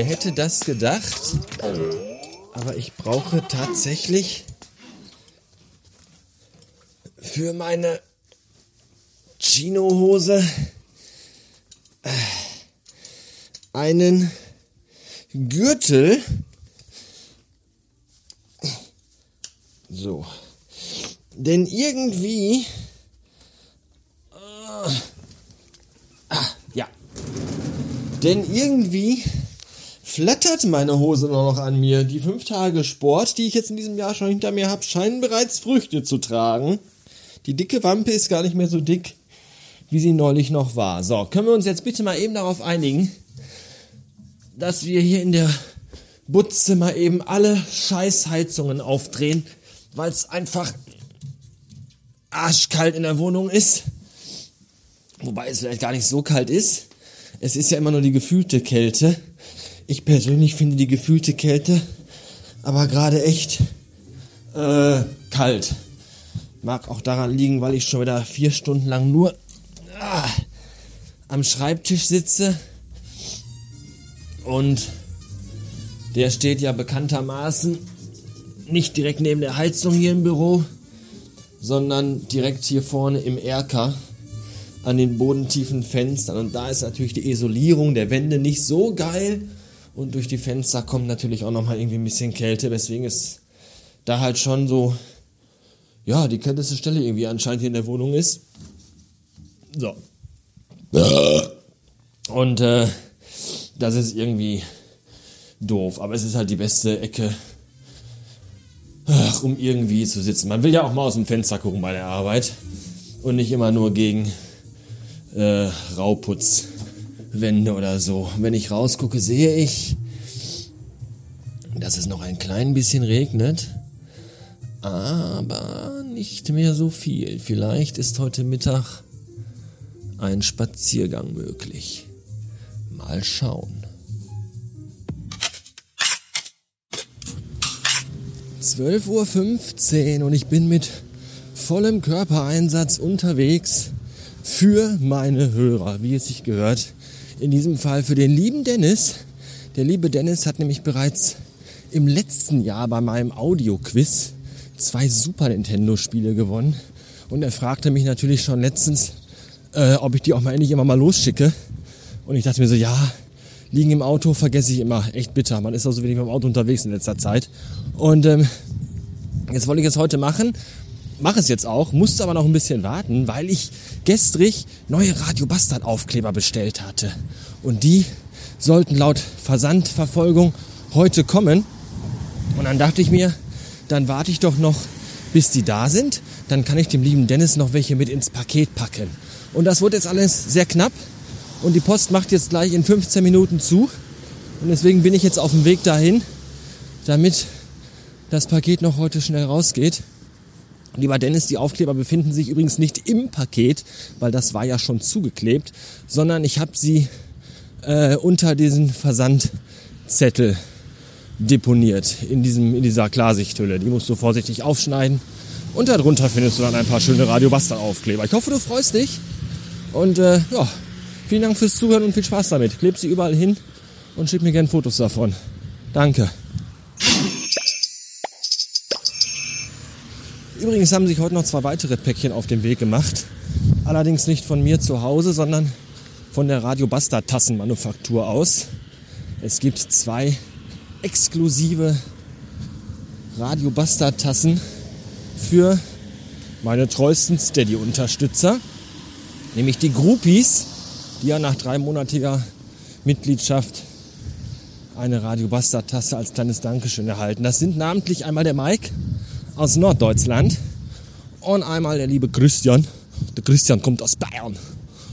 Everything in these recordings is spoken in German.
wer hätte das gedacht? Aber ich brauche tatsächlich für meine Chinohose äh, einen Gürtel. So. Denn irgendwie. Äh, ah, ja. Denn irgendwie flattert meine Hose nur noch an mir. Die fünf Tage Sport, die ich jetzt in diesem Jahr schon hinter mir habe, scheinen bereits Früchte zu tragen. Die dicke Wampe ist gar nicht mehr so dick, wie sie neulich noch war. So, können wir uns jetzt bitte mal eben darauf einigen, dass wir hier in der Butze mal eben alle Scheißheizungen aufdrehen, weil es einfach arschkalt in der Wohnung ist. Wobei es vielleicht gar nicht so kalt ist. Es ist ja immer nur die gefühlte Kälte. Ich persönlich finde die gefühlte Kälte aber gerade echt äh, kalt. Mag auch daran liegen, weil ich schon wieder vier Stunden lang nur ah, am Schreibtisch sitze. Und der steht ja bekanntermaßen nicht direkt neben der Heizung hier im Büro, sondern direkt hier vorne im Erker an den bodentiefen Fenstern. Und da ist natürlich die Isolierung der Wände nicht so geil. Und durch die Fenster kommt natürlich auch nochmal irgendwie ein bisschen Kälte, weswegen es da halt schon so, ja, die kälteste Stelle irgendwie anscheinend hier in der Wohnung ist. So. Und äh, das ist irgendwie doof, aber es ist halt die beste Ecke, ach, um irgendwie zu sitzen. Man will ja auch mal aus dem Fenster gucken bei der Arbeit und nicht immer nur gegen äh, Rauputz Wände oder so. Wenn ich rausgucke, sehe ich, dass es noch ein klein bisschen regnet, aber nicht mehr so viel. Vielleicht ist heute Mittag ein Spaziergang möglich. Mal schauen. 12.15 Uhr und ich bin mit vollem Körpereinsatz unterwegs für meine Hörer, wie es sich gehört in diesem Fall für den lieben Dennis. Der liebe Dennis hat nämlich bereits im letzten Jahr bei meinem Audio-Quiz zwei Super Nintendo-Spiele gewonnen. Und er fragte mich natürlich schon letztens, äh, ob ich die auch mal endlich immer mal losschicke. Und ich dachte mir so, ja, liegen im Auto vergesse ich immer. Echt bitter. Man ist auch so wenig mit dem Auto unterwegs in letzter Zeit. Und ähm, jetzt wollte ich es heute machen mache es jetzt auch, musste aber noch ein bisschen warten, weil ich gestrig neue Radio Bastard Aufkleber bestellt hatte. Und die sollten laut Versandverfolgung heute kommen. Und dann dachte ich mir, dann warte ich doch noch, bis die da sind. Dann kann ich dem lieben Dennis noch welche mit ins Paket packen. Und das wird jetzt alles sehr knapp. Und die Post macht jetzt gleich in 15 Minuten zu. Und deswegen bin ich jetzt auf dem Weg dahin, damit das Paket noch heute schnell rausgeht. Lieber Dennis, die Aufkleber befinden sich übrigens nicht im Paket, weil das war ja schon zugeklebt, sondern ich habe sie äh, unter diesen Versandzettel deponiert, in, diesem, in dieser Klarsichthülle. Die musst du vorsichtig aufschneiden und darunter findest du dann ein paar schöne Radio Basta Aufkleber. Ich hoffe, du freust dich und äh, ja, vielen Dank fürs Zuhören und viel Spaß damit. Kleb sie überall hin und schick mir gerne Fotos davon. Danke. Übrigens haben sich heute noch zwei weitere Päckchen auf den Weg gemacht. Allerdings nicht von mir zu Hause, sondern von der Radio Bastard Tassenmanufaktur aus. Es gibt zwei exklusive Radio Bastard Tassen für meine treuesten Steady-Unterstützer, nämlich die Groupies, die ja nach dreimonatiger Mitgliedschaft eine Radio Bastard Tasse als kleines Dankeschön erhalten. Das sind namentlich einmal der Mike, aus Norddeutschland. Und einmal der liebe Christian. Der Christian kommt aus Bayern.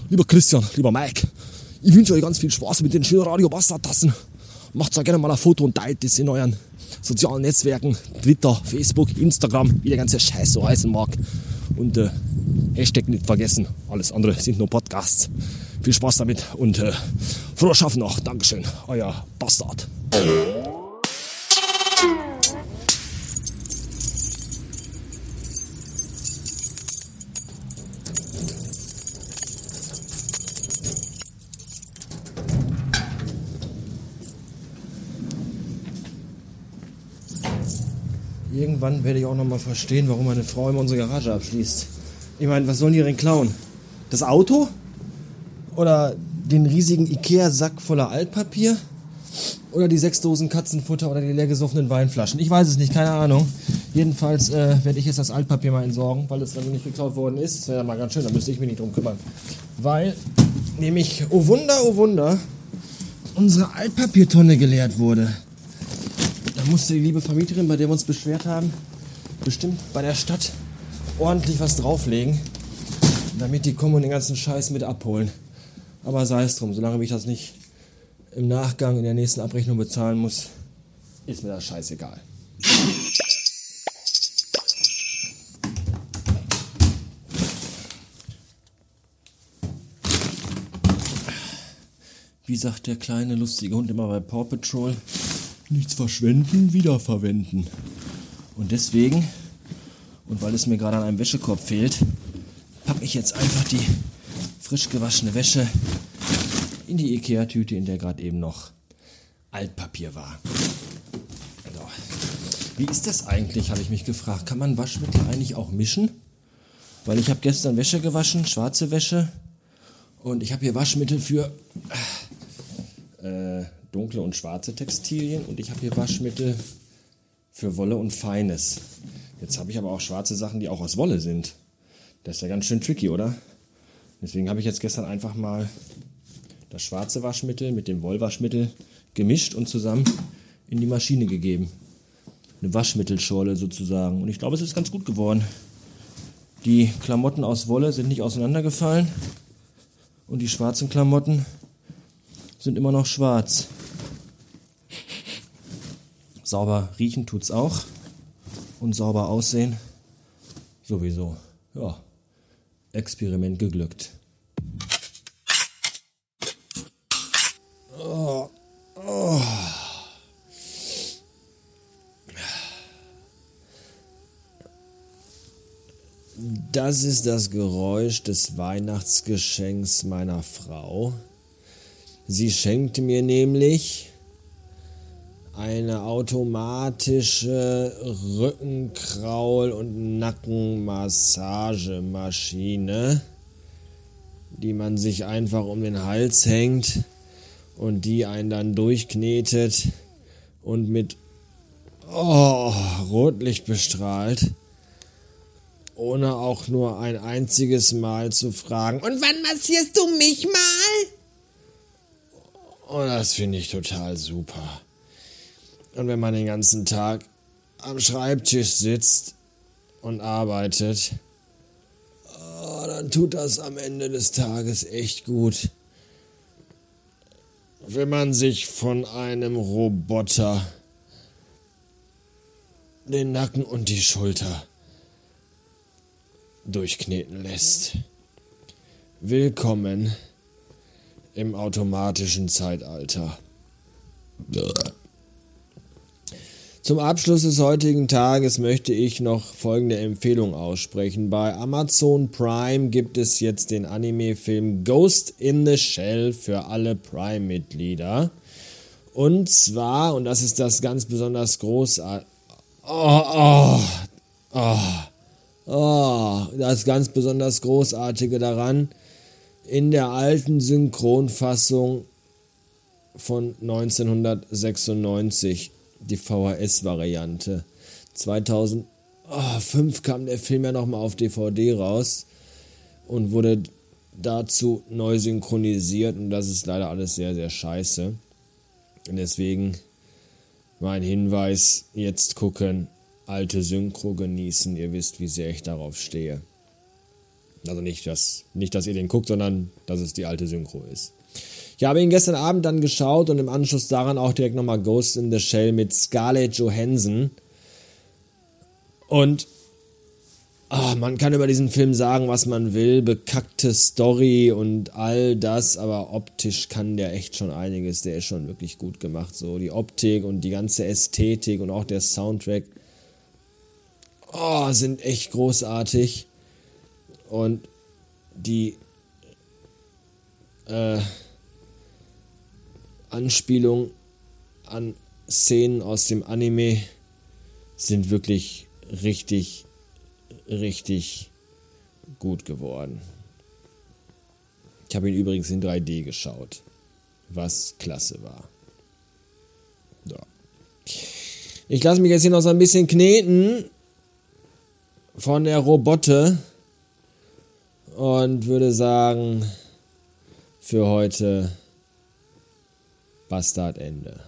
Lieber Christian, lieber Mike, ich wünsche euch ganz viel Spaß mit den schönen Radio Bastard-Tassen. Macht da gerne mal ein Foto und teilt das in euren sozialen Netzwerken. Twitter, Facebook, Instagram, wie der ganze Scheiß so heißen mag. Und äh, Hashtag nicht vergessen. Alles andere sind nur Podcasts. Viel Spaß damit und äh, frohes Schaffen noch. Dankeschön. Euer Bastard. Irgendwann werde ich auch nochmal verstehen, warum meine Frau immer unsere Garage abschließt. Ich meine, was sollen die denn klauen? Das Auto? Oder den riesigen Ikea-Sack voller Altpapier? Oder die sechs Dosen Katzenfutter oder die leer gesoffenen Weinflaschen? Ich weiß es nicht, keine Ahnung. Jedenfalls äh, werde ich jetzt das Altpapier mal entsorgen, weil es dann nicht geklaut worden ist. Das wäre mal ganz schön, da müsste ich mich nicht drum kümmern. Weil nämlich, oh Wunder, oh Wunder, unsere Altpapiertonne geleert wurde. Musste die liebe Vermieterin, bei der wir uns beschwert haben, bestimmt bei der Stadt ordentlich was drauflegen, damit die kommen und den ganzen Scheiß mit abholen. Aber sei es drum, solange ich das nicht im Nachgang in der nächsten Abrechnung bezahlen muss, ist mir das scheißegal. Wie sagt der kleine lustige Hund immer bei Paw Patrol? Nichts verschwenden, wiederverwenden. Und deswegen, und weil es mir gerade an einem Wäschekorb fehlt, packe ich jetzt einfach die frisch gewaschene Wäsche in die Ikea-Tüte, in der gerade eben noch Altpapier war. So. Wie ist das eigentlich, habe ich mich gefragt. Kann man Waschmittel eigentlich auch mischen? Weil ich habe gestern Wäsche gewaschen, schwarze Wäsche. Und ich habe hier Waschmittel für äh, dunkle und schwarze Textilien und ich habe hier Waschmittel für Wolle und Feines. Jetzt habe ich aber auch schwarze Sachen, die auch aus Wolle sind. Das ist ja ganz schön tricky, oder? Deswegen habe ich jetzt gestern einfach mal das schwarze Waschmittel mit dem Wollwaschmittel gemischt und zusammen in die Maschine gegeben. Eine Waschmittelschorle sozusagen. Und ich glaube, es ist ganz gut geworden. Die Klamotten aus Wolle sind nicht auseinandergefallen. Und die schwarzen Klamotten sind immer noch schwarz. Sauber riechen tut's auch. Und sauber aussehen sowieso. Ja, Experiment geglückt. Das ist das Geräusch des Weihnachtsgeschenks meiner Frau. Sie schenkte mir nämlich eine automatische Rückenkraul- und Nackenmassagemaschine, die man sich einfach um den Hals hängt und die einen dann durchknetet und mit oh, Rotlicht bestrahlt, ohne auch nur ein einziges Mal zu fragen, und wann massierst du mich mal? Und das finde ich total super. Und wenn man den ganzen Tag am Schreibtisch sitzt und arbeitet, oh, dann tut das am Ende des Tages echt gut. Wenn man sich von einem Roboter den Nacken und die Schulter durchkneten lässt. Willkommen im automatischen Zeitalter. Zum Abschluss des heutigen Tages möchte ich noch folgende Empfehlung aussprechen. Bei Amazon Prime gibt es jetzt den Anime-Film Ghost in the Shell für alle Prime-Mitglieder. Und zwar, und das ist das ganz besonders großartige. Oh, oh, oh, oh, das ganz besonders Großartige daran in der alten Synchronfassung von 1996, die VHS-Variante. 2005 kam der Film ja nochmal auf DVD raus und wurde dazu neu synchronisiert und das ist leider alles sehr, sehr scheiße. Und deswegen mein Hinweis, jetzt gucken, alte Synchro genießen, ihr wisst, wie sehr ich darauf stehe. Also nicht, dass, nicht, dass ihr den guckt, sondern dass es die alte Synchro ist. Ich habe ihn gestern Abend dann geschaut und im Anschluss daran auch direkt nochmal Ghost in the Shell mit Scarlett Johansson. Und oh, man kann über diesen Film sagen, was man will, bekackte Story und all das, aber optisch kann der echt schon einiges. Der ist schon wirklich gut gemacht. So die Optik und die ganze Ästhetik und auch der Soundtrack oh, sind echt großartig. Und die äh, Anspielung an Szenen aus dem Anime sind wirklich richtig, richtig gut geworden. Ich habe ihn übrigens in 3D geschaut, was klasse war. Ja. Ich lasse mich jetzt hier noch so ein bisschen kneten von der Robotte und würde sagen, für heute Bastard Ende.